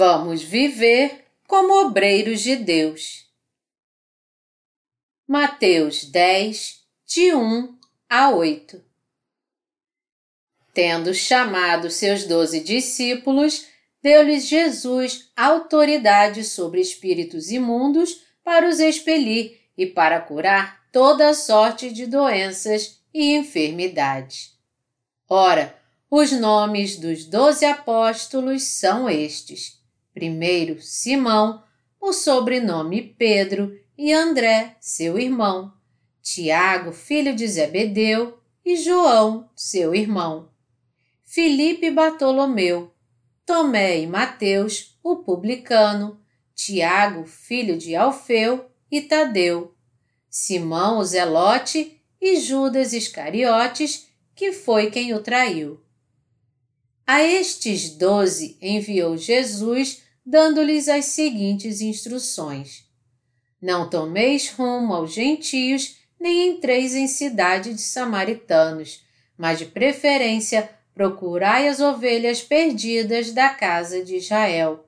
Vamos viver como obreiros de Deus. Mateus 10, de 1 a 8 Tendo chamado seus doze discípulos, deu-lhes Jesus autoridade sobre espíritos imundos para os expelir e para curar toda sorte de doenças e enfermidades. Ora, os nomes dos doze apóstolos são estes: primeiro Simão, o sobrenome Pedro, e André, seu irmão, Tiago, filho de Zebedeu, e João, seu irmão, Filipe Bartolomeu, Tomé e Mateus, o publicano, Tiago, filho de Alfeu, e Tadeu, Simão o Zelote e Judas Iscariotes, que foi quem o traiu. A estes doze enviou Jesus, dando-lhes as seguintes instruções: Não tomeis rumo aos gentios, nem entreis em cidade de samaritanos, mas de preferência procurai as ovelhas perdidas da casa de Israel.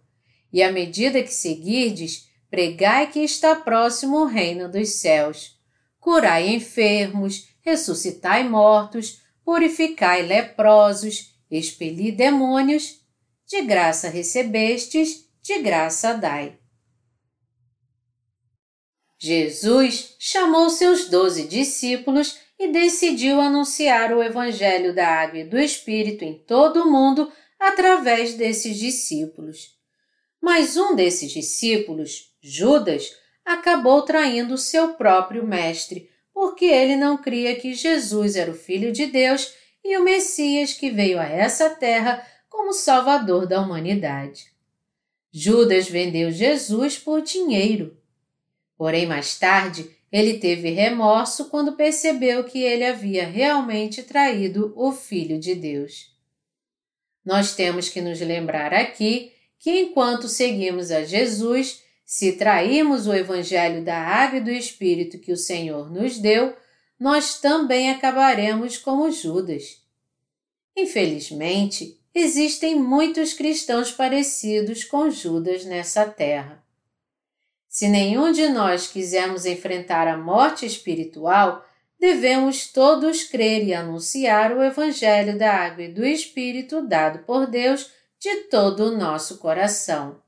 E à medida que seguirdes, pregai que está próximo o reino dos céus. Curai enfermos, ressuscitai mortos, purificai leprosos, expeli demônios, de graça recebestes, de graça dai. Jesus chamou seus doze discípulos e decidiu anunciar o Evangelho da Água e do Espírito em todo o mundo através desses discípulos. Mas um desses discípulos, Judas, acabou traindo seu próprio mestre, porque ele não cria que Jesus era o Filho de Deus e o Messias que veio a essa terra como Salvador da humanidade. Judas vendeu Jesus por dinheiro. Porém, mais tarde, ele teve remorso quando percebeu que ele havia realmente traído o Filho de Deus. Nós temos que nos lembrar aqui que, enquanto seguimos a Jesus, se trairmos o Evangelho da Água e do Espírito que o Senhor nos deu, nós também acabaremos como Judas. Infelizmente, existem muitos cristãos parecidos com Judas nessa terra. Se nenhum de nós quisermos enfrentar a morte espiritual, devemos todos crer e anunciar o Evangelho da Água e do Espírito dado por Deus de todo o nosso coração.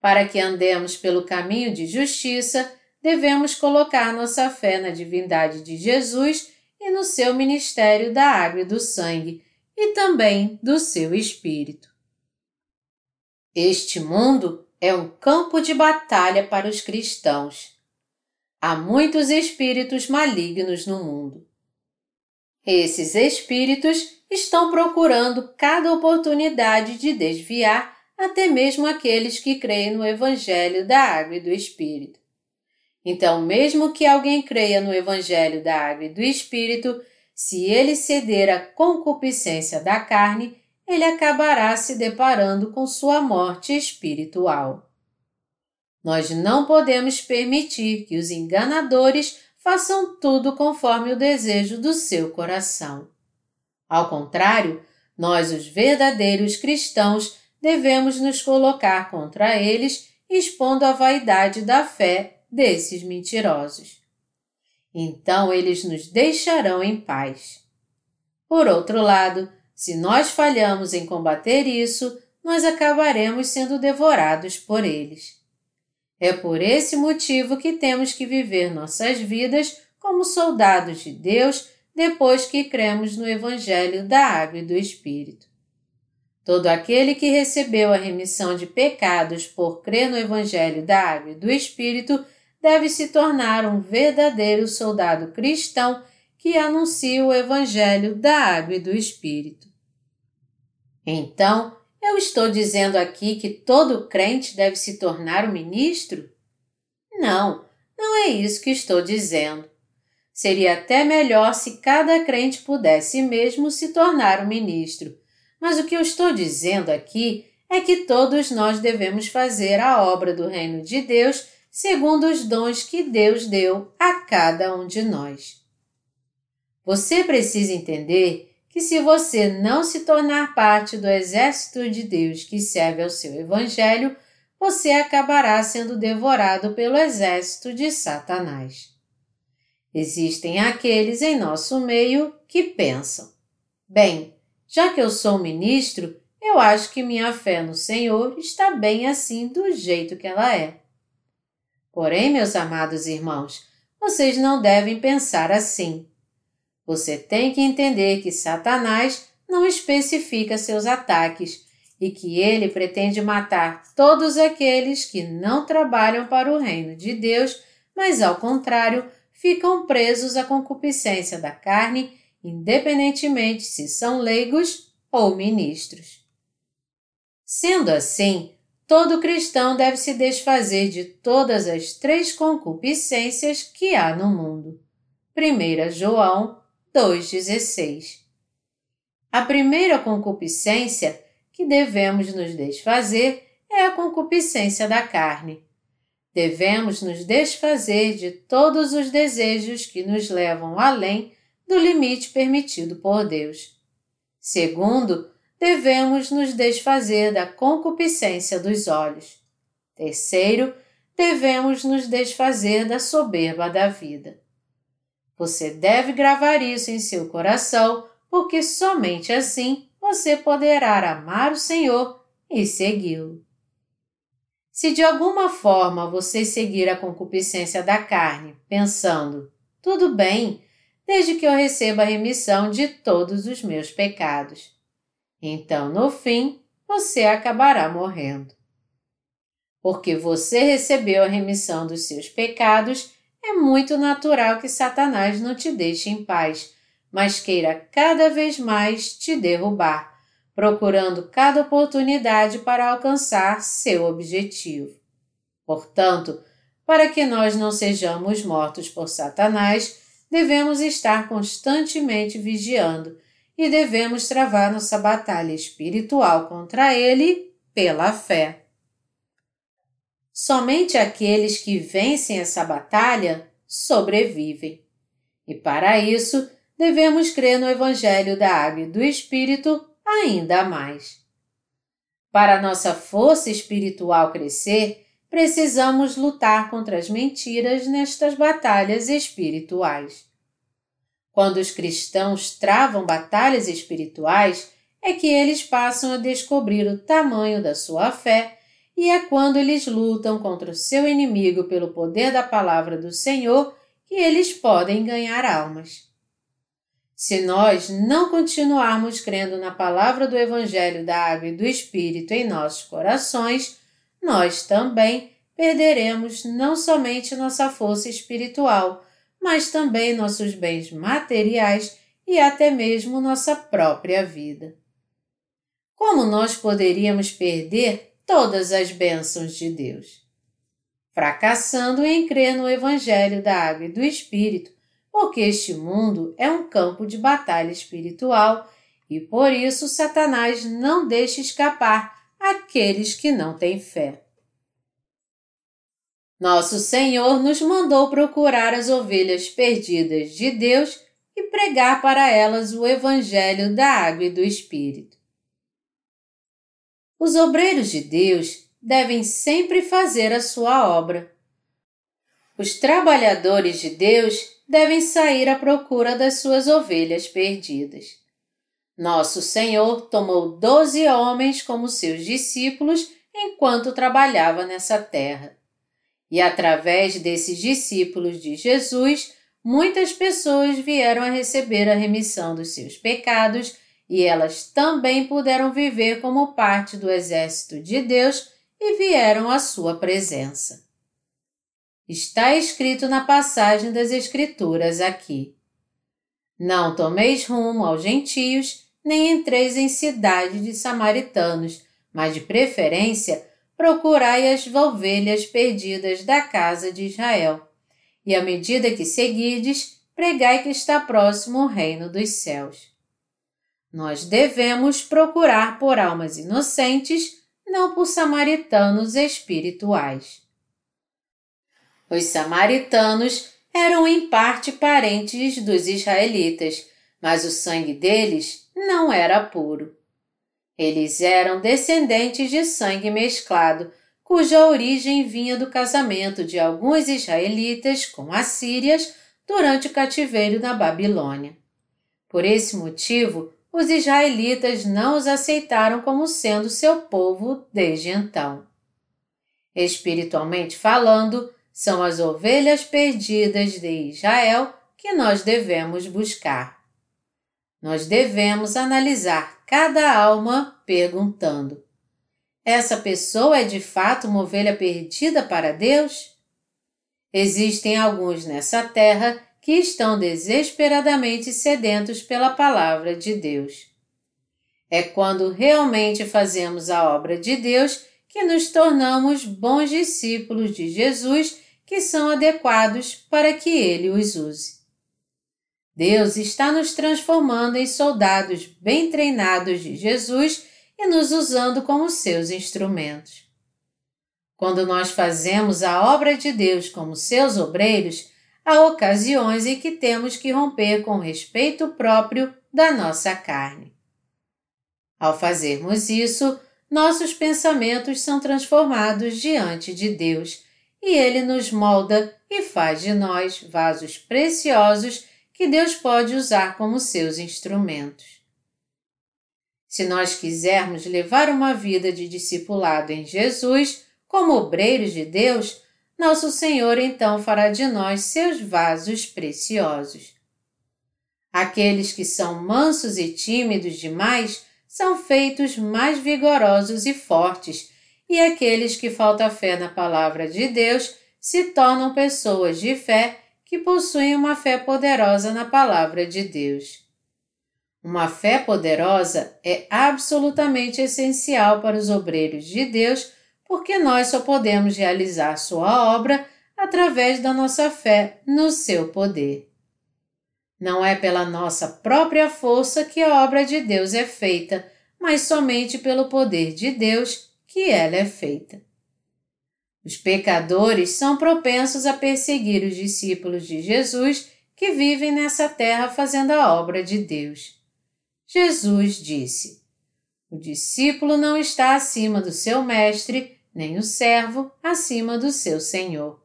Para que andemos pelo caminho de justiça, devemos colocar nossa fé na divindade de Jesus e no seu ministério da água e do sangue, e também do seu espírito. Este mundo é um campo de batalha para os cristãos. Há muitos espíritos malignos no mundo. Esses espíritos estão procurando cada oportunidade de desviar até mesmo aqueles que creem no Evangelho da Água e do Espírito. Então, mesmo que alguém creia no Evangelho da Água e do Espírito, se ele ceder à concupiscência da carne, ele acabará se deparando com sua morte espiritual. Nós não podemos permitir que os enganadores façam tudo conforme o desejo do seu coração. Ao contrário, nós, os verdadeiros cristãos, devemos nos colocar contra eles, expondo a vaidade da fé desses mentirosos. Então eles nos deixarão em paz. Por outro lado, se nós falhamos em combater isso, nós acabaremos sendo devorados por eles. É por esse motivo que temos que viver nossas vidas como soldados de Deus depois que cremos no Evangelho da Água e do Espírito. Todo aquele que recebeu a remissão de pecados por crer no Evangelho da Água e do Espírito deve se tornar um verdadeiro soldado cristão que anuncia o Evangelho da Água e do Espírito. Então, eu estou dizendo aqui que todo crente deve se tornar um ministro? Não, não é isso que estou dizendo. Seria até melhor se cada crente pudesse mesmo se tornar um ministro, mas o que eu estou dizendo aqui é que todos nós devemos fazer a obra do Reino de Deus segundo os dons que Deus deu a cada um de nós. Você precisa entender que se você não se tornar parte do exército de Deus que serve ao seu Evangelho, você acabará sendo devorado pelo exército de Satanás. Existem aqueles em nosso meio que pensam: bem, já que eu sou ministro, eu acho que minha fé no Senhor está bem assim do jeito que ela é. Porém, meus amados irmãos, vocês não devem pensar assim. Você tem que entender que Satanás não especifica seus ataques e que ele pretende matar todos aqueles que não trabalham para o reino de Deus, mas ao contrário, ficam presos à concupiscência da carne, independentemente se são leigos ou ministros. Sendo assim, todo cristão deve se desfazer de todas as três concupiscências que há no mundo. 1 João 2,16 A primeira concupiscência que devemos nos desfazer é a concupiscência da carne. Devemos nos desfazer de todos os desejos que nos levam além do limite permitido por Deus. Segundo, devemos nos desfazer da concupiscência dos olhos. Terceiro, devemos nos desfazer da soberba da vida. Você deve gravar isso em seu coração, porque somente assim você poderá amar o Senhor e segui-lo. Se de alguma forma você seguir a concupiscência da carne, pensando, tudo bem, desde que eu receba a remissão de todos os meus pecados. Então, no fim, você acabará morrendo. Porque você recebeu a remissão dos seus pecados é muito natural que Satanás não te deixe em paz, mas queira cada vez mais te derrubar, procurando cada oportunidade para alcançar seu objetivo. Portanto, para que nós não sejamos mortos por Satanás, devemos estar constantemente vigiando e devemos travar nossa batalha espiritual contra ele pela fé. Somente aqueles que vencem essa batalha sobrevivem. E para isso, devemos crer no Evangelho da Água e do Espírito ainda mais. Para nossa força espiritual crescer, precisamos lutar contra as mentiras nestas batalhas espirituais. Quando os cristãos travam batalhas espirituais, é que eles passam a descobrir o tamanho da sua fé e é quando eles lutam contra o seu inimigo pelo poder da palavra do Senhor que eles podem ganhar almas. Se nós não continuarmos crendo na palavra do Evangelho da Água e do Espírito em nossos corações, nós também perderemos não somente nossa força espiritual, mas também nossos bens materiais e até mesmo nossa própria vida. Como nós poderíamos perder todas as bênçãos de Deus. Fracassando em crer no Evangelho da Água e do Espírito, porque este mundo é um campo de batalha espiritual e por isso Satanás não deixa escapar aqueles que não têm fé. Nosso Senhor nos mandou procurar as ovelhas perdidas de Deus e pregar para elas o Evangelho da Água e do Espírito. Os obreiros de Deus devem sempre fazer a sua obra. Os trabalhadores de Deus devem sair à procura das suas ovelhas perdidas. Nosso Senhor tomou doze homens como seus discípulos enquanto trabalhava nessa terra. E através desses discípulos de Jesus, muitas pessoas vieram a receber a remissão dos seus pecados e elas também puderam viver como parte do exército de Deus e vieram à sua presença. Está escrito na passagem das Escrituras aqui: Não tomeis rumo aos gentios, nem entreis em cidade de samaritanos, mas de preferência procurai as ovelhas perdidas da casa de Israel. E à medida que seguirdes, pregai que está próximo o reino dos céus. Nós devemos procurar por almas inocentes, não por samaritanos espirituais. Os samaritanos eram em parte parentes dos israelitas, mas o sangue deles não era puro. Eles eram descendentes de sangue mesclado, cuja origem vinha do casamento de alguns israelitas com assírias durante o cativeiro na Babilônia. Por esse motivo, os israelitas não os aceitaram como sendo seu povo desde então. Espiritualmente falando, são as ovelhas perdidas de Israel que nós devemos buscar. Nós devemos analisar cada alma perguntando: essa pessoa é de fato uma ovelha perdida para Deus? Existem alguns nessa terra que estão desesperadamente sedentos pela palavra de Deus. É quando realmente fazemos a obra de Deus que nos tornamos bons discípulos de Jesus que são adequados para que Ele os use. Deus está nos transformando em soldados bem treinados de Jesus e nos usando como seus instrumentos. Quando nós fazemos a obra de Deus como seus obreiros, há ocasiões em que temos que romper com o respeito próprio da nossa carne. Ao fazermos isso, nossos pensamentos são transformados diante de Deus e Ele nos molda e faz de nós vasos preciosos que Deus pode usar como seus instrumentos. Se nós quisermos levar uma vida de discipulado em Jesus, como obreiros de Deus, nosso Senhor então fará de nós seus vasos preciosos. Aqueles que são mansos e tímidos demais são feitos mais vigorosos e fortes, e aqueles que falta fé na palavra de Deus se tornam pessoas de fé que possuem uma fé poderosa na palavra de Deus. Uma fé poderosa é absolutamente essencial para os obreiros de Deus porque nós só podemos realizar sua obra através da nossa fé no seu poder. Não é pela nossa própria força que a obra de Deus é feita, mas somente pelo poder de Deus que ela é feita. Os pecadores são propensos a perseguir os discípulos de Jesus que vivem nessa terra fazendo a obra de Deus. Jesus disse: O discípulo não está acima do seu mestre, nem o servo acima do seu senhor.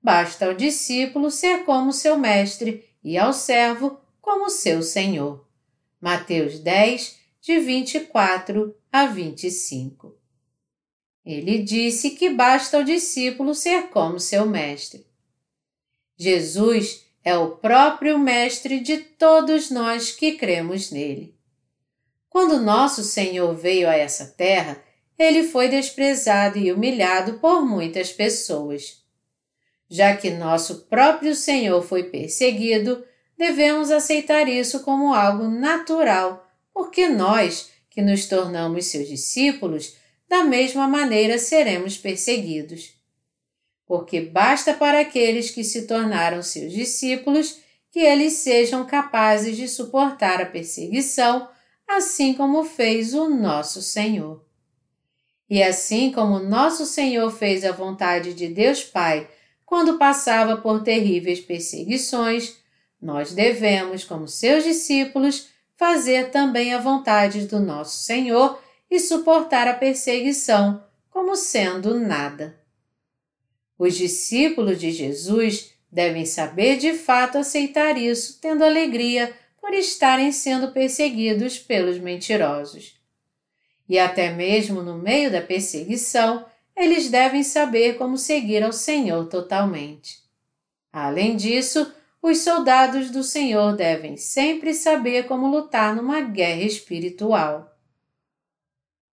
Basta ao discípulo ser como seu mestre e ao servo como seu senhor. Mateus 10, de 24 a 25. Ele disse que basta ao discípulo ser como seu mestre. Jesus é o próprio mestre de todos nós que cremos nele. Quando nosso Senhor veio a essa terra, ele foi desprezado e humilhado por muitas pessoas. Já que nosso próprio Senhor foi perseguido, devemos aceitar isso como algo natural, porque nós, que nos tornamos seus discípulos, da mesma maneira seremos perseguidos. Porque basta para aqueles que se tornaram seus discípulos que eles sejam capazes de suportar a perseguição, assim como fez o nosso Senhor. E assim como nosso Senhor fez a vontade de Deus Pai quando passava por terríveis perseguições, nós devemos, como seus discípulos, fazer também a vontade do nosso Senhor e suportar a perseguição como sendo nada. Os discípulos de Jesus devem saber de fato aceitar isso, tendo alegria por estarem sendo perseguidos pelos mentirosos. E até mesmo no meio da perseguição, eles devem saber como seguir ao Senhor totalmente. Além disso, os soldados do Senhor devem sempre saber como lutar numa guerra espiritual.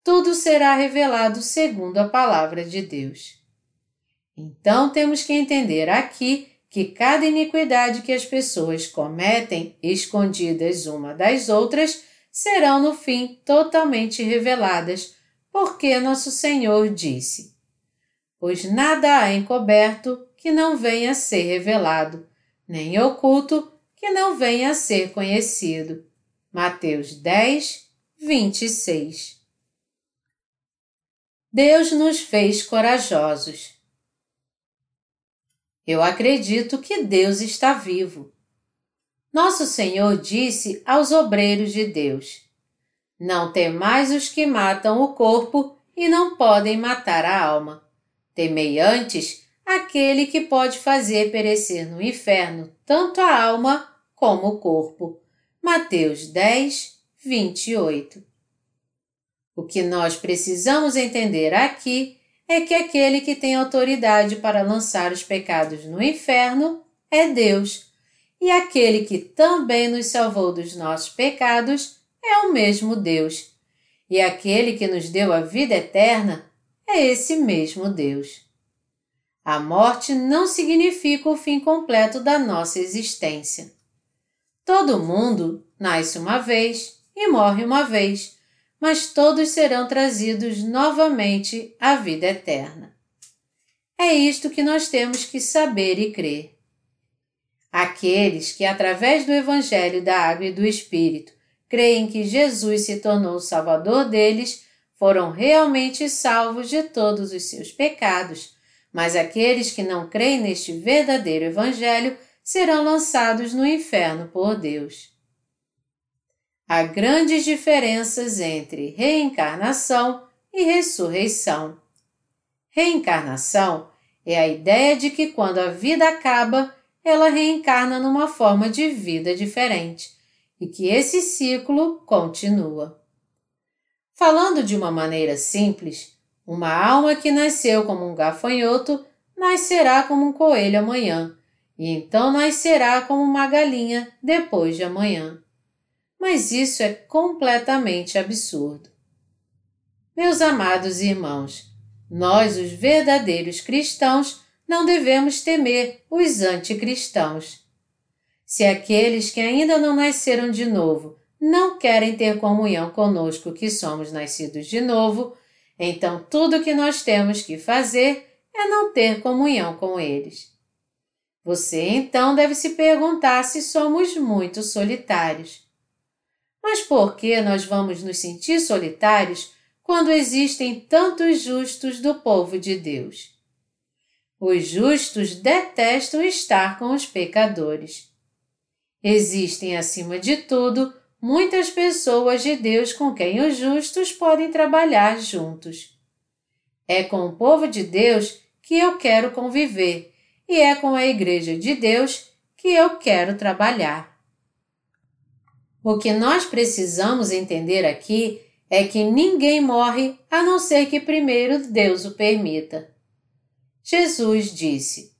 Tudo será revelado segundo a palavra de Deus. Então temos que entender aqui que cada iniquidade que as pessoas cometem, escondidas uma das outras, serão no fim totalmente reveladas, porque nosso Senhor disse: Pois nada há encoberto que não venha a ser revelado, nem oculto que não venha a ser conhecido. Mateus 10, 26 Deus nos fez corajosos. Eu acredito que Deus está vivo. Nosso Senhor disse aos obreiros de Deus: Não temais os que matam o corpo e não podem matar a alma. Temei antes aquele que pode fazer perecer no inferno tanto a alma como o corpo. Mateus 10, 28. O que nós precisamos entender aqui é que aquele que tem autoridade para lançar os pecados no inferno é Deus e aquele que também nos salvou dos nossos pecados é o mesmo Deus. E aquele que nos deu a vida eterna é esse mesmo Deus. A morte não significa o fim completo da nossa existência. Todo mundo nasce uma vez e morre uma vez, mas todos serão trazidos novamente à vida eterna. É isto que nós temos que saber e crer. Aqueles que, através do Evangelho da Água e do Espírito, creem que Jesus se tornou o Salvador deles, foram realmente salvos de todos os seus pecados, mas aqueles que não creem neste verdadeiro Evangelho serão lançados no inferno por Deus. Há grandes diferenças entre reencarnação e ressurreição. Reencarnação é a ideia de que quando a vida acaba, ela reencarna numa forma de vida diferente e que esse ciclo continua. Falando de uma maneira simples, uma alma que nasceu como um gafanhoto nascerá como um coelho amanhã, e então nascerá como uma galinha depois de amanhã. Mas isso é completamente absurdo. Meus amados irmãos, nós, os verdadeiros cristãos, não devemos temer os anticristãos. Se aqueles que ainda não nasceram de novo não querem ter comunhão conosco que somos nascidos de novo, então tudo o que nós temos que fazer é não ter comunhão com eles. Você então deve se perguntar se somos muito solitários. Mas por que nós vamos nos sentir solitários quando existem tantos justos do povo de Deus? Os justos detestam estar com os pecadores. Existem, acima de tudo, muitas pessoas de Deus com quem os justos podem trabalhar juntos. É com o povo de Deus que eu quero conviver e é com a Igreja de Deus que eu quero trabalhar. O que nós precisamos entender aqui é que ninguém morre a não ser que primeiro Deus o permita. Jesus disse: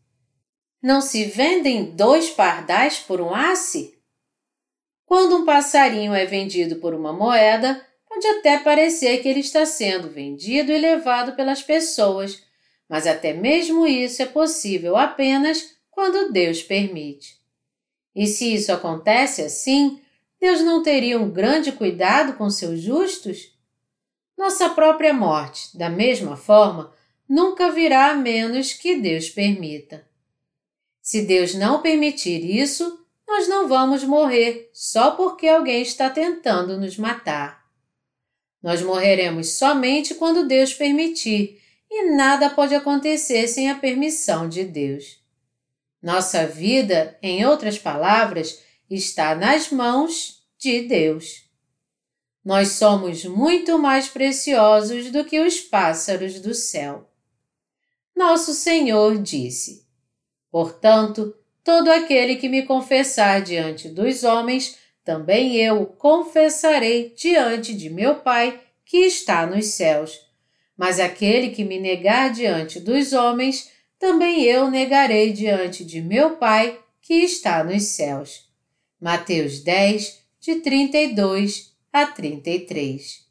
Não se vendem dois pardais por um asse? Quando um passarinho é vendido por uma moeda, pode até parecer que ele está sendo vendido e levado pelas pessoas, mas até mesmo isso é possível apenas quando Deus permite. E se isso acontece assim, Deus não teria um grande cuidado com seus justos? Nossa própria morte, da mesma forma, nunca virá a menos que Deus permita. Se Deus não permitir isso, nós não vamos morrer só porque alguém está tentando nos matar. Nós morreremos somente quando Deus permitir, e nada pode acontecer sem a permissão de Deus. Nossa vida, em outras palavras, está nas mãos de Deus. Nós somos muito mais preciosos do que os pássaros do céu nosso Senhor disse: Portanto, todo aquele que me confessar diante dos homens, também eu o confessarei diante de meu Pai que está nos céus. Mas aquele que me negar diante dos homens, também eu negarei diante de meu Pai que está nos céus. Mateus 10, de 32 a 33.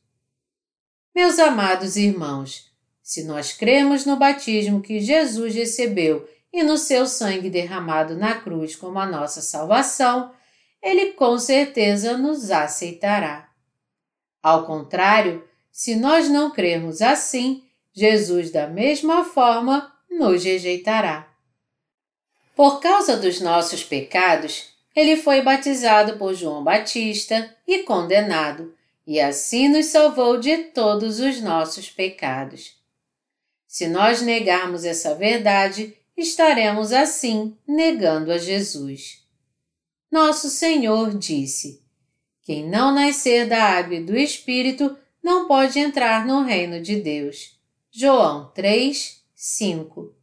Meus amados irmãos, se nós cremos no batismo que Jesus recebeu e no seu sangue derramado na cruz como a nossa salvação, ele com certeza nos aceitará. Ao contrário, se nós não crermos assim, Jesus, da mesma forma, nos rejeitará. Por causa dos nossos pecados, ele foi batizado por João Batista e condenado, e assim nos salvou de todos os nossos pecados. Se nós negarmos essa verdade, estaremos assim negando a Jesus. Nosso Senhor disse: Quem não nascer da água e do Espírito não pode entrar no reino de Deus. João 3, 5.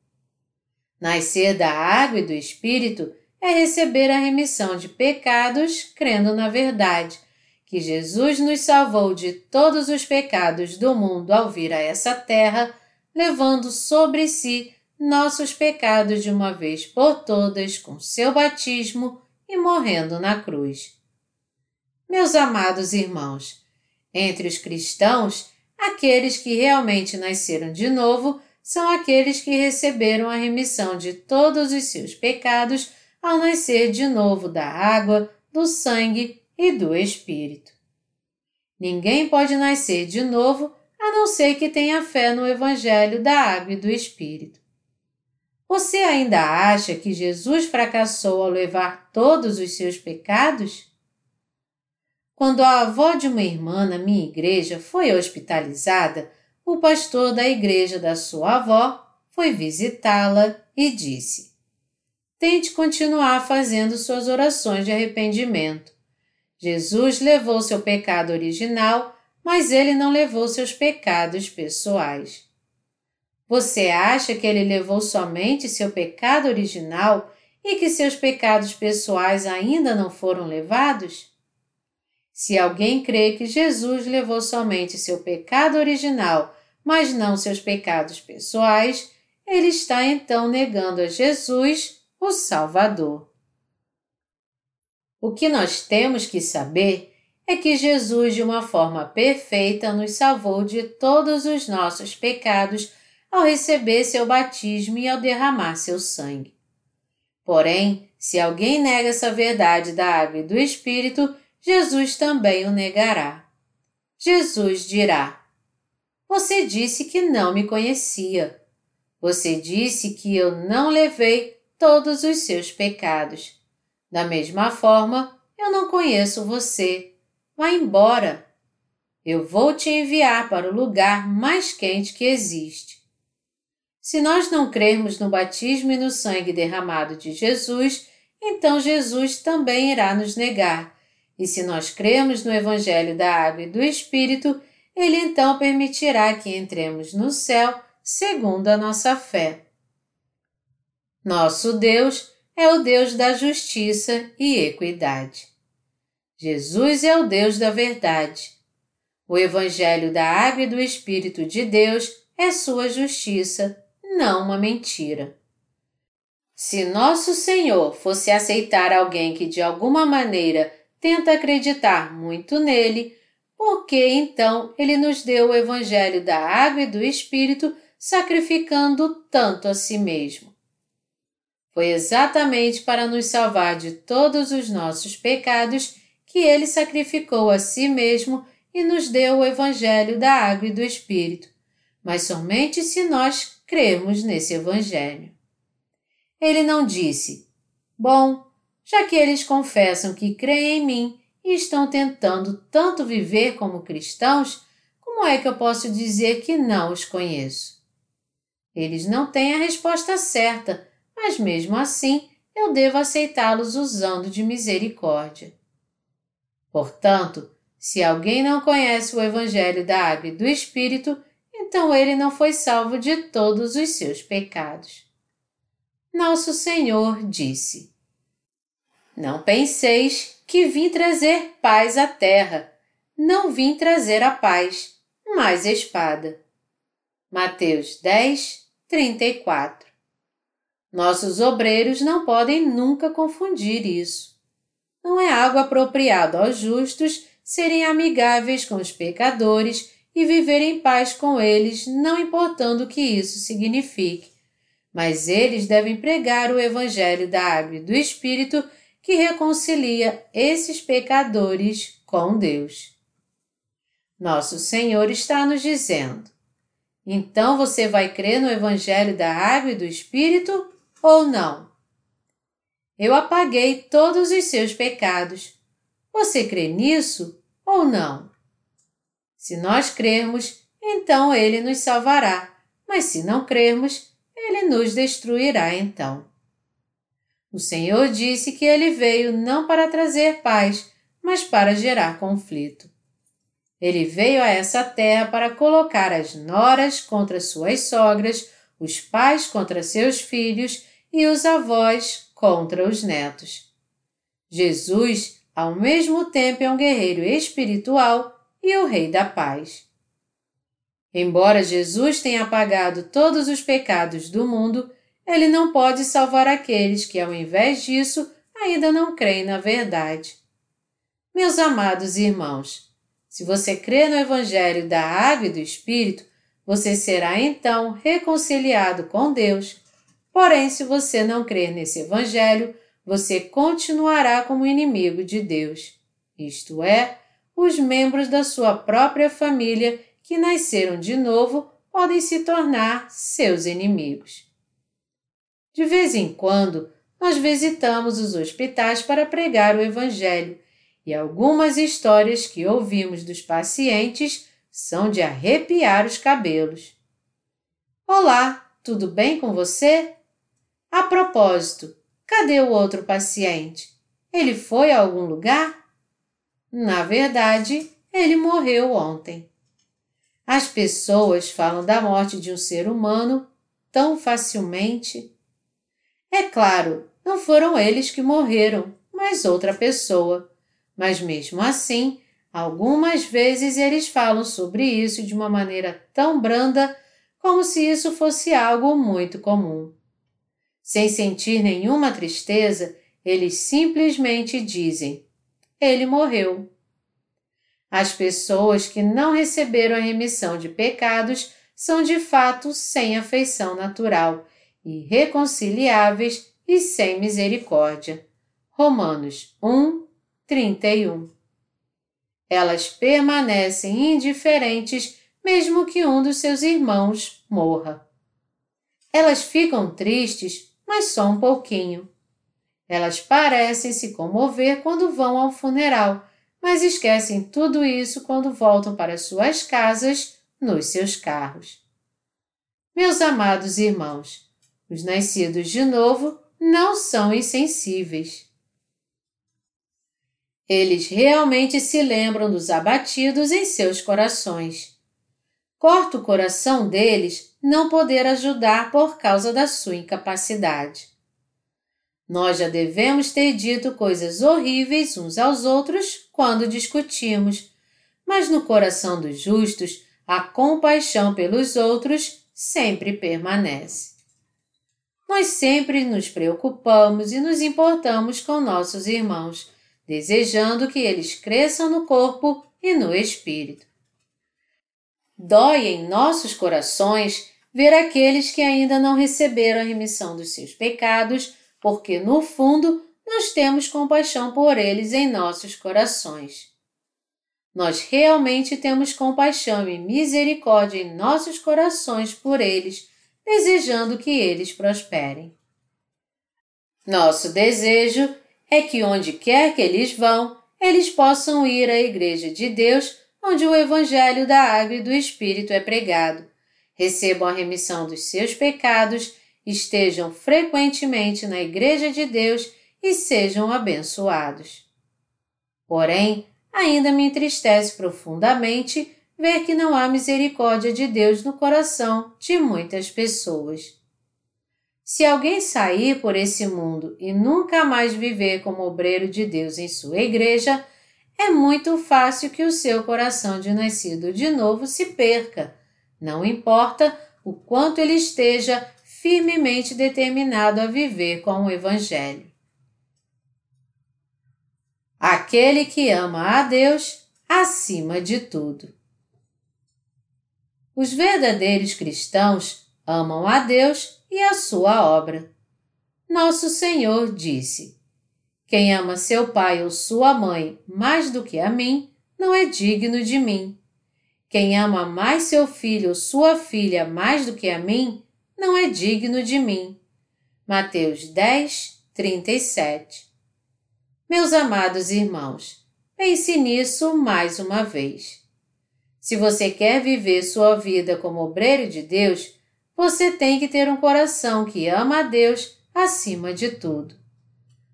Nascer da água e do Espírito é receber a remissão de pecados crendo na verdade, que Jesus nos salvou de todos os pecados do mundo ao vir a essa terra, levando sobre si nossos pecados de uma vez por todas com seu batismo e morrendo na cruz. Meus amados irmãos, entre os cristãos, aqueles que realmente nasceram de novo são aqueles que receberam a remissão de todos os seus pecados ao nascer de novo da água, do sangue e do Espírito. Ninguém pode nascer de novo a não ser que tenha fé no Evangelho da água e do Espírito. Você ainda acha que Jesus fracassou ao levar todos os seus pecados? Quando a avó de uma irmã na minha igreja foi hospitalizada, o pastor da igreja da sua avó foi visitá-la e disse: Tente continuar fazendo suas orações de arrependimento. Jesus levou seu pecado original, mas ele não levou seus pecados pessoais. Você acha que ele levou somente seu pecado original e que seus pecados pessoais ainda não foram levados? Se alguém crê que Jesus levou somente seu pecado original, mas não seus pecados pessoais, ele está então negando a Jesus, o Salvador. O que nós temos que saber é que Jesus, de uma forma perfeita, nos salvou de todos os nossos pecados ao receber seu batismo e ao derramar seu sangue. Porém, se alguém nega essa verdade da água e do Espírito, Jesus também o negará. Jesus dirá: Você disse que não me conhecia. Você disse que eu não levei todos os seus pecados. Da mesma forma, eu não conheço você. Vá embora. Eu vou te enviar para o lugar mais quente que existe. Se nós não crermos no batismo e no sangue derramado de Jesus, então Jesus também irá nos negar e se nós cremos no Evangelho da Água e do Espírito, ele então permitirá que entremos no céu segundo a nossa fé. Nosso Deus é o Deus da justiça e equidade. Jesus é o Deus da verdade. O Evangelho da Água e do Espírito de Deus é sua justiça, não uma mentira. Se nosso Senhor fosse aceitar alguém que de alguma maneira tenta acreditar muito nele, porque então ele nos deu o Evangelho da água e do Espírito, sacrificando tanto a si mesmo. Foi exatamente para nos salvar de todos os nossos pecados que ele sacrificou a si mesmo e nos deu o Evangelho da água e do Espírito, mas somente se nós cremos nesse Evangelho. Ele não disse: Bom, já que eles confessam que creem em mim e estão tentando tanto viver como cristãos, como é que eu posso dizer que não os conheço? Eles não têm a resposta certa, mas mesmo assim eu devo aceitá-los usando de misericórdia. Portanto, se alguém não conhece o Evangelho da Água e do Espírito, então ele não foi salvo de todos os seus pecados. Nosso Senhor disse: não penseis que vim trazer paz à terra. Não vim trazer a paz, mas espada. Mateus 10, 34 Nossos obreiros não podem nunca confundir isso. Não é algo apropriado aos justos serem amigáveis com os pecadores e viver em paz com eles, não importando o que isso signifique. Mas eles devem pregar o Evangelho da Água e do Espírito que reconcilia esses pecadores com Deus. Nosso Senhor está nos dizendo: então você vai crer no Evangelho da Água e do Espírito ou não? Eu apaguei todos os seus pecados. Você crê nisso ou não? Se nós crermos, então Ele nos salvará, mas se não crermos, Ele nos destruirá então. O Senhor disse que ele veio não para trazer paz, mas para gerar conflito. Ele veio a essa terra para colocar as noras contra suas sogras, os pais contra seus filhos e os avós contra os netos. Jesus, ao mesmo tempo, é um guerreiro espiritual e o Rei da Paz. Embora Jesus tenha apagado todos os pecados do mundo, ele não pode salvar aqueles que, ao invés disso, ainda não creem na verdade. Meus amados irmãos, se você crê no Evangelho da Água e do Espírito, você será então reconciliado com Deus. Porém, se você não crer nesse Evangelho, você continuará como inimigo de Deus, isto é, os membros da sua própria família que nasceram de novo podem se tornar seus inimigos. De vez em quando, nós visitamos os hospitais para pregar o Evangelho e algumas histórias que ouvimos dos pacientes são de arrepiar os cabelos. Olá, tudo bem com você? A propósito, cadê o outro paciente? Ele foi a algum lugar? Na verdade, ele morreu ontem. As pessoas falam da morte de um ser humano tão facilmente. É claro, não foram eles que morreram, mas outra pessoa mas mesmo assim, algumas vezes eles falam sobre isso de uma maneira tão branda como se isso fosse algo muito comum. Sem sentir nenhuma tristeza, eles simplesmente dizem: Ele morreu. As pessoas que não receberam a remissão de pecados são de fato sem afeição natural, irreconciliáveis e sem misericórdia. Romanos 1, 31. Elas permanecem indiferentes mesmo que um dos seus irmãos morra. Elas ficam tristes, mas só um pouquinho. Elas parecem se comover quando vão ao funeral, mas esquecem tudo isso quando voltam para suas casas nos seus carros. Meus amados irmãos, os nascidos de novo não são insensíveis. Eles realmente se lembram dos abatidos em seus corações. Corta o coração deles não poder ajudar por causa da sua incapacidade. Nós já devemos ter dito coisas horríveis uns aos outros quando discutimos, mas no coração dos justos a compaixão pelos outros sempre permanece. Nós sempre nos preocupamos e nos importamos com nossos irmãos desejando que eles cresçam no corpo e no espírito. Dói em nossos corações ver aqueles que ainda não receberam a remissão dos seus pecados, porque no fundo nós temos compaixão por eles em nossos corações. Nós realmente temos compaixão e misericórdia em nossos corações por eles, desejando que eles prosperem. Nosso desejo é que onde quer que eles vão, eles possam ir à Igreja de Deus, onde o Evangelho da Água e do Espírito é pregado, recebam a remissão dos seus pecados, estejam frequentemente na Igreja de Deus e sejam abençoados. Porém, ainda me entristece profundamente ver que não há misericórdia de Deus no coração de muitas pessoas. Se alguém sair por esse mundo e nunca mais viver como obreiro de Deus em sua igreja, é muito fácil que o seu coração de nascido de novo se perca, não importa o quanto ele esteja firmemente determinado a viver com o Evangelho. Aquele que ama a Deus acima de tudo. Os verdadeiros cristãos amam a Deus e a sua obra. Nosso Senhor disse: Quem ama seu pai ou sua mãe mais do que a mim, não é digno de mim. Quem ama mais seu filho ou sua filha mais do que a mim, não é digno de mim. Mateus 10, 37. Meus amados irmãos, pense nisso mais uma vez. Se você quer viver sua vida como obreiro de Deus, você tem que ter um coração que ama a Deus acima de tudo.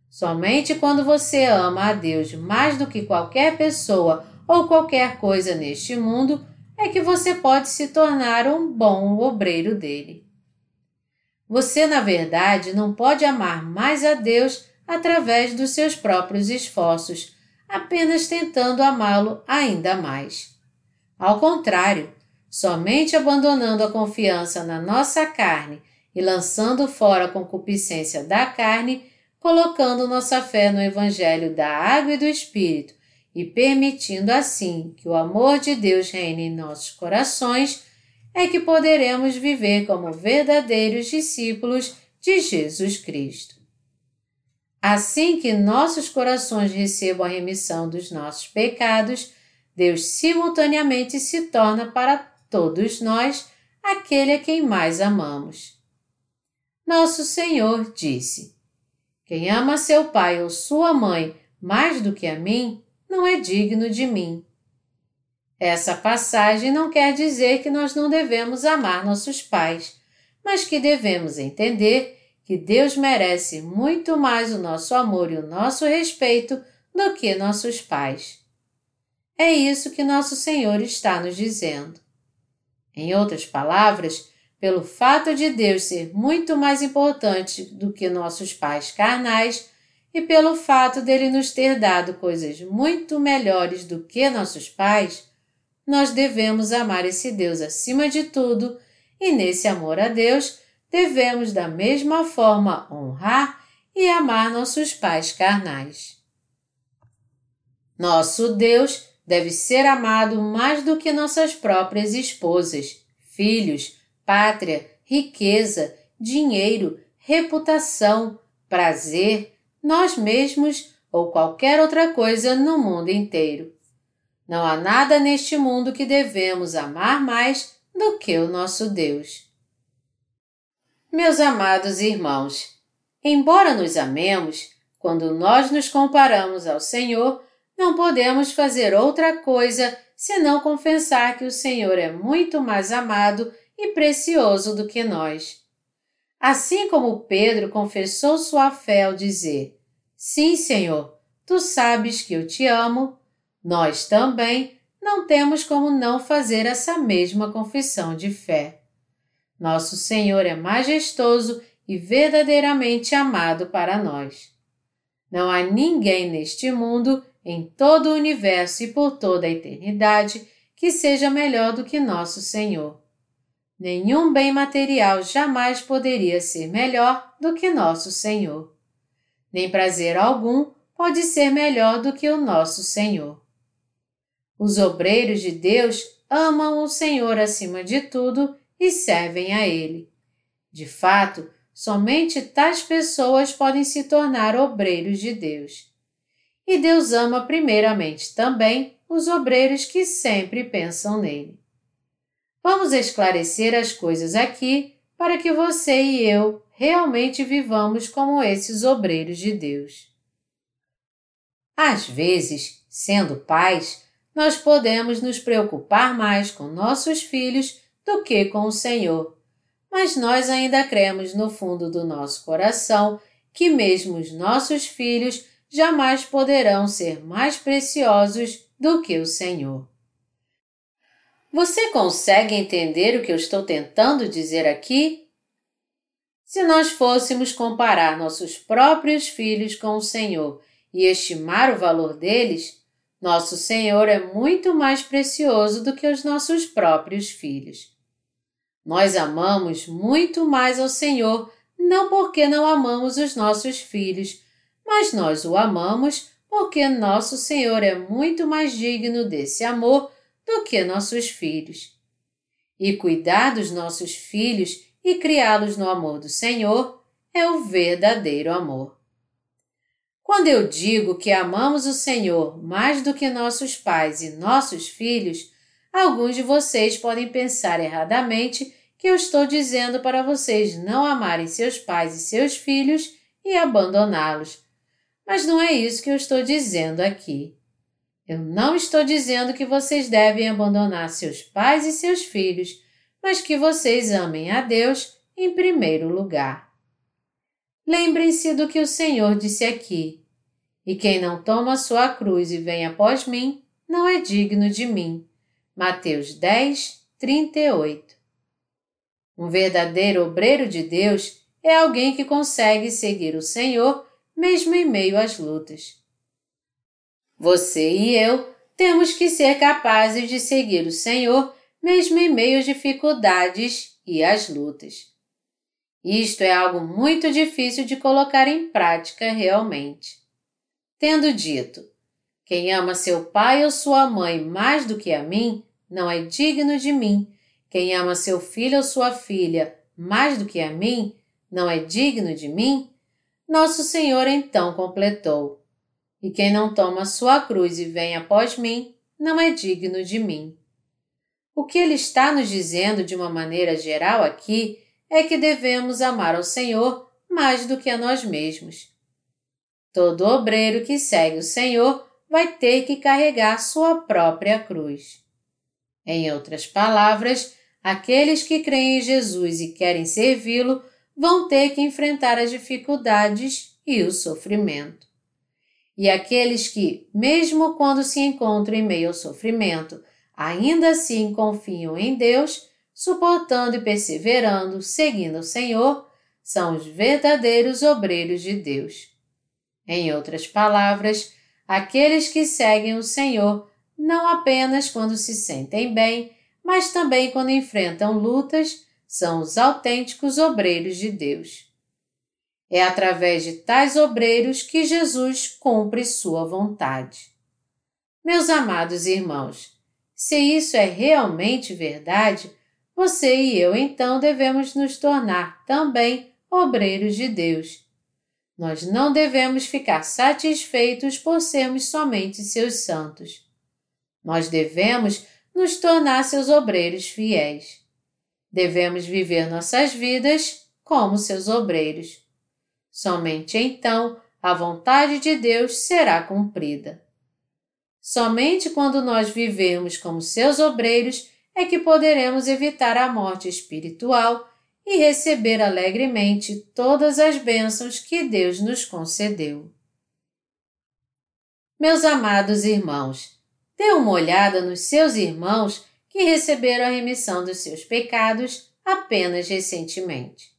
Somente quando você ama a Deus mais do que qualquer pessoa ou qualquer coisa neste mundo é que você pode se tornar um bom obreiro dele. Você, na verdade, não pode amar mais a Deus através dos seus próprios esforços, apenas tentando amá-lo ainda mais. Ao contrário, somente abandonando a confiança na nossa carne e lançando fora a concupiscência da carne, colocando nossa fé no Evangelho da Água e do Espírito e permitindo assim que o amor de Deus reine em nossos corações, é que poderemos viver como verdadeiros discípulos de Jesus Cristo. Assim que nossos corações recebam a remissão dos nossos pecados, Deus simultaneamente se torna para todos nós aquele a quem mais amamos. Nosso Senhor disse: Quem ama seu pai ou sua mãe mais do que a mim, não é digno de mim. Essa passagem não quer dizer que nós não devemos amar nossos pais, mas que devemos entender que Deus merece muito mais o nosso amor e o nosso respeito do que nossos pais. É isso que nosso Senhor está nos dizendo. Em outras palavras, pelo fato de Deus ser muito mais importante do que nossos pais carnais, e pelo fato dele nos ter dado coisas muito melhores do que nossos pais, nós devemos amar esse Deus acima de tudo e, nesse amor a Deus, devemos da mesma forma honrar e amar nossos pais carnais. Nosso Deus deve ser amado mais do que nossas próprias esposas, filhos, pátria, riqueza, dinheiro, reputação, prazer, nós mesmos ou qualquer outra coisa no mundo inteiro. Não há nada neste mundo que devemos amar mais do que o nosso Deus. Meus amados irmãos, embora nos amemos, quando nós nos comparamos ao Senhor, não podemos fazer outra coisa senão confessar que o Senhor é muito mais amado e precioso do que nós. Assim como Pedro confessou sua fé ao dizer: Sim, Senhor, tu sabes que eu te amo, nós também não temos como não fazer essa mesma confissão de fé. Nosso Senhor é majestoso e verdadeiramente amado para nós. Não há ninguém neste mundo, em todo o universo e por toda a eternidade, que seja melhor do que nosso Senhor. Nenhum bem material jamais poderia ser melhor do que nosso Senhor. Nem prazer algum pode ser melhor do que o nosso Senhor. Os obreiros de Deus amam o Senhor acima de tudo e servem a Ele. De fato, somente tais pessoas podem se tornar obreiros de Deus. E Deus ama primeiramente também os obreiros que sempre pensam nele. Vamos esclarecer as coisas aqui para que você e eu realmente vivamos como esses obreiros de Deus. Às vezes, sendo pais, nós podemos nos preocupar mais com nossos filhos do que com o Senhor, mas nós ainda cremos no fundo do nosso coração que mesmo os nossos filhos jamais poderão ser mais preciosos do que o Senhor. Você consegue entender o que eu estou tentando dizer aqui? Se nós fôssemos comparar nossos próprios filhos com o Senhor e estimar o valor deles, nosso Senhor é muito mais precioso do que os nossos próprios filhos. Nós amamos muito mais ao Senhor, não porque não amamos os nossos filhos, mas nós o amamos porque nosso Senhor é muito mais digno desse amor do que nossos filhos. E cuidar dos nossos filhos e criá-los no amor do Senhor é o verdadeiro amor. Quando eu digo que amamos o Senhor mais do que nossos pais e nossos filhos, alguns de vocês podem pensar erradamente que eu estou dizendo para vocês não amarem seus pais e seus filhos e abandoná-los. Mas não é isso que eu estou dizendo aqui. Eu não estou dizendo que vocês devem abandonar seus pais e seus filhos, mas que vocês amem a Deus em primeiro lugar. Lembrem-se do que o Senhor disse aqui. E quem não toma sua cruz e vem após mim, não é digno de mim. Mateus 10, 38. Um verdadeiro obreiro de Deus é alguém que consegue seguir o Senhor mesmo em meio às lutas. Você e eu temos que ser capazes de seguir o Senhor mesmo em meio às dificuldades e às lutas. Isto é algo muito difícil de colocar em prática realmente. Tendo dito, quem ama seu pai ou sua mãe mais do que a mim, não é digno de mim. Quem ama seu filho ou sua filha mais do que a mim, não é digno de mim? Nosso Senhor então completou: E quem não toma sua cruz e vem após mim, não é digno de mim. O que ele está nos dizendo de uma maneira geral aqui é que devemos amar ao Senhor mais do que a nós mesmos. Todo obreiro que segue o Senhor vai ter que carregar sua própria cruz. Em outras palavras, aqueles que creem em Jesus e querem servi-lo vão ter que enfrentar as dificuldades e o sofrimento. E aqueles que, mesmo quando se encontram em meio ao sofrimento, ainda assim confiam em Deus, suportando e perseverando, seguindo o Senhor, são os verdadeiros obreiros de Deus. Em outras palavras, aqueles que seguem o Senhor não apenas quando se sentem bem, mas também quando enfrentam lutas, são os autênticos obreiros de Deus. É através de tais obreiros que Jesus cumpre sua vontade. Meus amados irmãos, se isso é realmente verdade, você e eu então devemos nos tornar também obreiros de Deus. Nós não devemos ficar satisfeitos por sermos somente seus santos. Nós devemos nos tornar seus obreiros fiéis. Devemos viver nossas vidas como seus obreiros. Somente então a vontade de Deus será cumprida. Somente quando nós vivermos como seus obreiros é que poderemos evitar a morte espiritual e receber alegremente todas as bênçãos que Deus nos concedeu. Meus amados irmãos, dê uma olhada nos seus irmãos que receberam a remissão dos seus pecados apenas recentemente.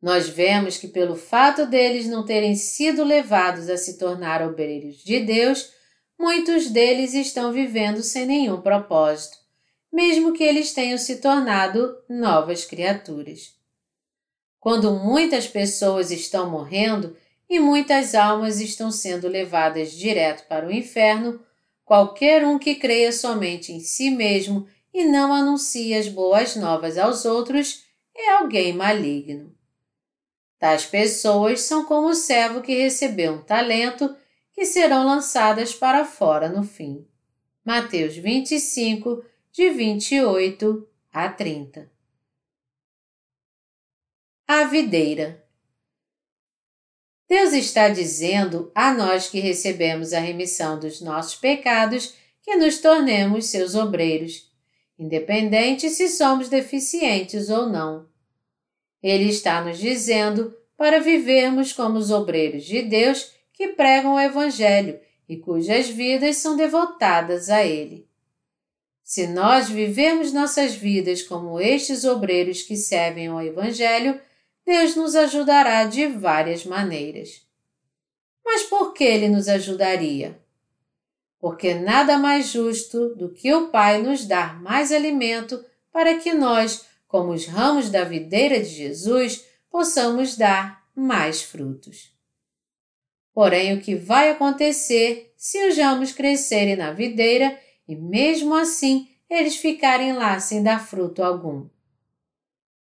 Nós vemos que, pelo fato deles não terem sido levados a se tornar obreiros de Deus, muitos deles estão vivendo sem nenhum propósito mesmo que eles tenham se tornado novas criaturas. Quando muitas pessoas estão morrendo e muitas almas estão sendo levadas direto para o inferno, qualquer um que creia somente em si mesmo e não anuncie as boas novas aos outros é alguém maligno. Tais pessoas são como o servo que recebeu um talento que serão lançadas para fora no fim. Mateus 25, de 28 a 30. A videira. Deus está dizendo a nós que recebemos a remissão dos nossos pecados que nos tornemos seus obreiros, independente se somos deficientes ou não. Ele está nos dizendo para vivermos como os obreiros de Deus que pregam o Evangelho e cujas vidas são devotadas a Ele. Se nós vivemos nossas vidas como estes obreiros que servem ao Evangelho, Deus nos ajudará de várias maneiras. Mas por que Ele nos ajudaria? Porque nada mais justo do que o Pai nos dar mais alimento para que nós, como os ramos da videira de Jesus, possamos dar mais frutos. Porém, o que vai acontecer se os ramos crescerem na videira e mesmo assim eles ficarem lá sem dar fruto algum.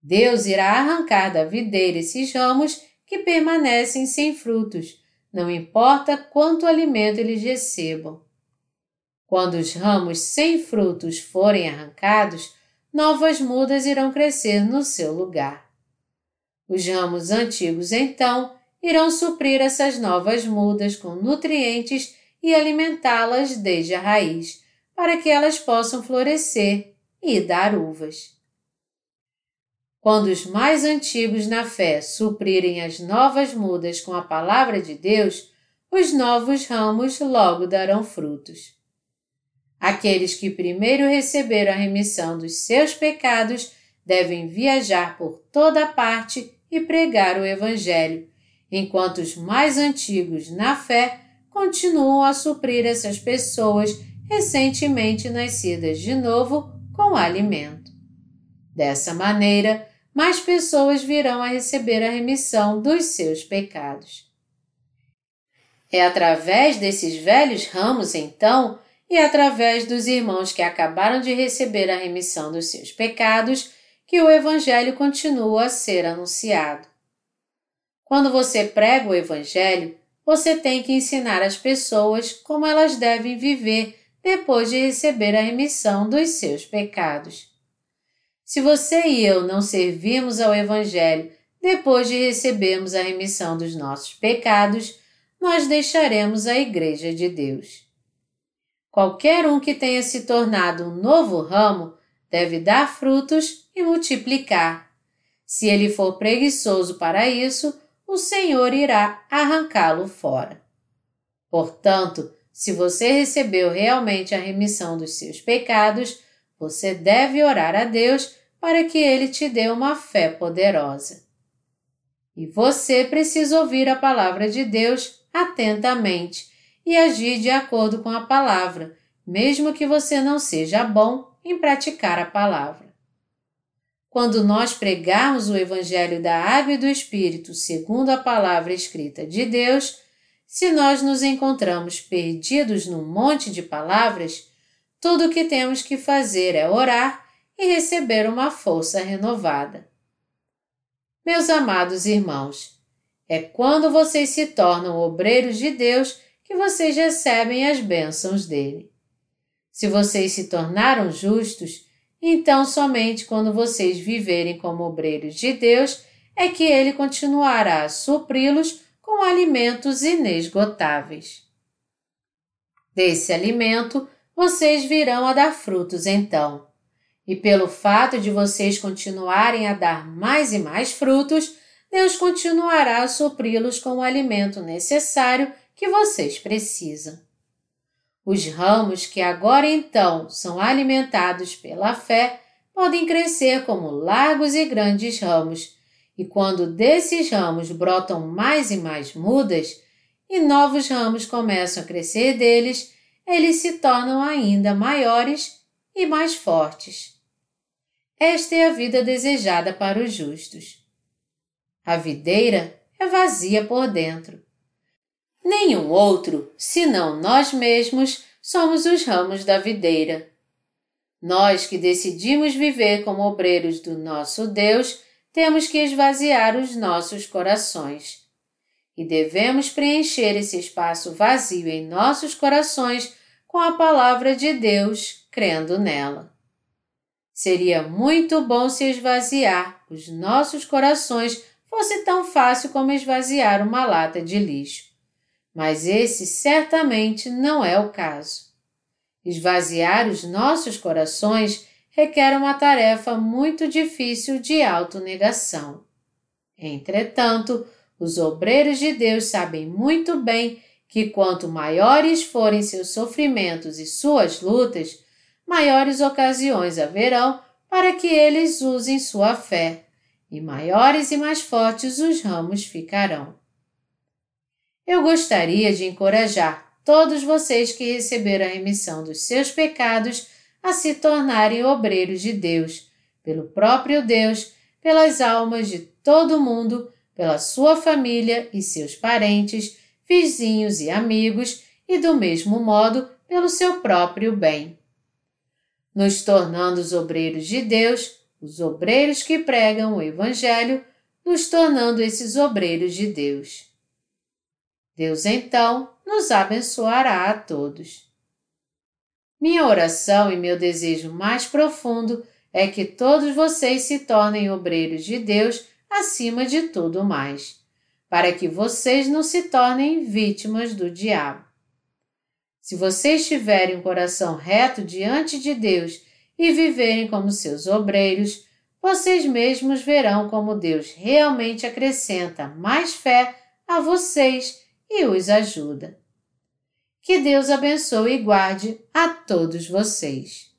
Deus irá arrancar da videira esses ramos que permanecem sem frutos, não importa quanto alimento eles recebam. Quando os ramos sem frutos forem arrancados, novas mudas irão crescer no seu lugar. Os ramos antigos, então, irão suprir essas novas mudas com nutrientes e alimentá-las desde a raiz, para que elas possam florescer e dar uvas. Quando os mais antigos na fé suprirem as novas mudas com a palavra de Deus, os novos ramos logo darão frutos. Aqueles que primeiro receberam a remissão dos seus pecados devem viajar por toda parte e pregar o Evangelho, enquanto os mais antigos na fé continuam a suprir essas pessoas recentemente nascidas de novo com alimento. Dessa maneira, mais pessoas virão a receber a remissão dos seus pecados. É através desses velhos ramos, então, e através dos irmãos que acabaram de receber a remissão dos seus pecados, que o Evangelho continua a ser anunciado. Quando você prega o Evangelho, você tem que ensinar as pessoas como elas devem viver depois de receber a remissão dos seus pecados. Se você e eu não servimos ao Evangelho depois de recebermos a remissão dos nossos pecados, nós deixaremos a Igreja de Deus. Qualquer um que tenha se tornado um novo ramo deve dar frutos e multiplicar. Se ele for preguiçoso para isso, o Senhor irá arrancá-lo fora. Portanto, se você recebeu realmente a remissão dos seus pecados, você deve orar a Deus para que Ele te dê uma fé poderosa. E você precisa ouvir a palavra de Deus atentamente e agir de acordo com a palavra, mesmo que você não seja bom em praticar a palavra. Quando nós pregarmos o Evangelho da Água e do Espírito segundo a palavra escrita de Deus, se nós nos encontramos perdidos num monte de palavras, tudo o que temos que fazer é orar e receber uma força renovada. Meus amados irmãos, é quando vocês se tornam obreiros de Deus que vocês recebem as bênçãos dele. Se vocês se tornaram justos, então somente quando vocês viverem como obreiros de Deus é que ele continuará a supri-los com alimentos inesgotáveis. Desse alimento, vocês virão a dar frutos então. E pelo fato de vocês continuarem a dar mais e mais frutos, Deus continuará a supri-los com o alimento necessário que vocês precisam. Os ramos que agora então são alimentados pela fé podem crescer como largos e grandes ramos, e quando desses ramos brotam mais e mais mudas, e novos ramos começam a crescer deles, eles se tornam ainda maiores e mais fortes. Esta é a vida desejada para os justos. A videira é vazia por dentro. Nenhum outro, senão nós mesmos, somos os ramos da videira. Nós que decidimos viver como obreiros do nosso Deus, temos que esvaziar os nossos corações. E devemos preencher esse espaço vazio em nossos corações com a palavra de Deus, crendo nela. Seria muito bom se esvaziar os nossos corações fosse tão fácil como esvaziar uma lata de lixo. Mas esse certamente não é o caso. Esvaziar os nossos corações requer uma tarefa muito difícil de autonegação. Entretanto, os obreiros de Deus sabem muito bem que quanto maiores forem seus sofrimentos e suas lutas, maiores ocasiões haverão para que eles usem sua fé e maiores e mais fortes os ramos ficarão. Eu gostaria de encorajar todos vocês que receberam a remissão dos seus pecados a se tornarem obreiros de Deus, pelo próprio Deus, pelas almas de todo mundo, pela sua família e seus parentes, vizinhos e amigos, e do mesmo modo pelo seu próprio bem. Nos tornando os obreiros de Deus, os obreiros que pregam o Evangelho, nos tornando esses obreiros de Deus. Deus então nos abençoará a todos. Minha oração e meu desejo mais profundo é que todos vocês se tornem obreiros de Deus acima de tudo mais, para que vocês não se tornem vítimas do diabo. Se vocês tiverem um coração reto diante de Deus e viverem como seus obreiros, vocês mesmos verão como Deus realmente acrescenta mais fé a vocês e os ajuda. Que Deus abençoe e guarde a todos vocês.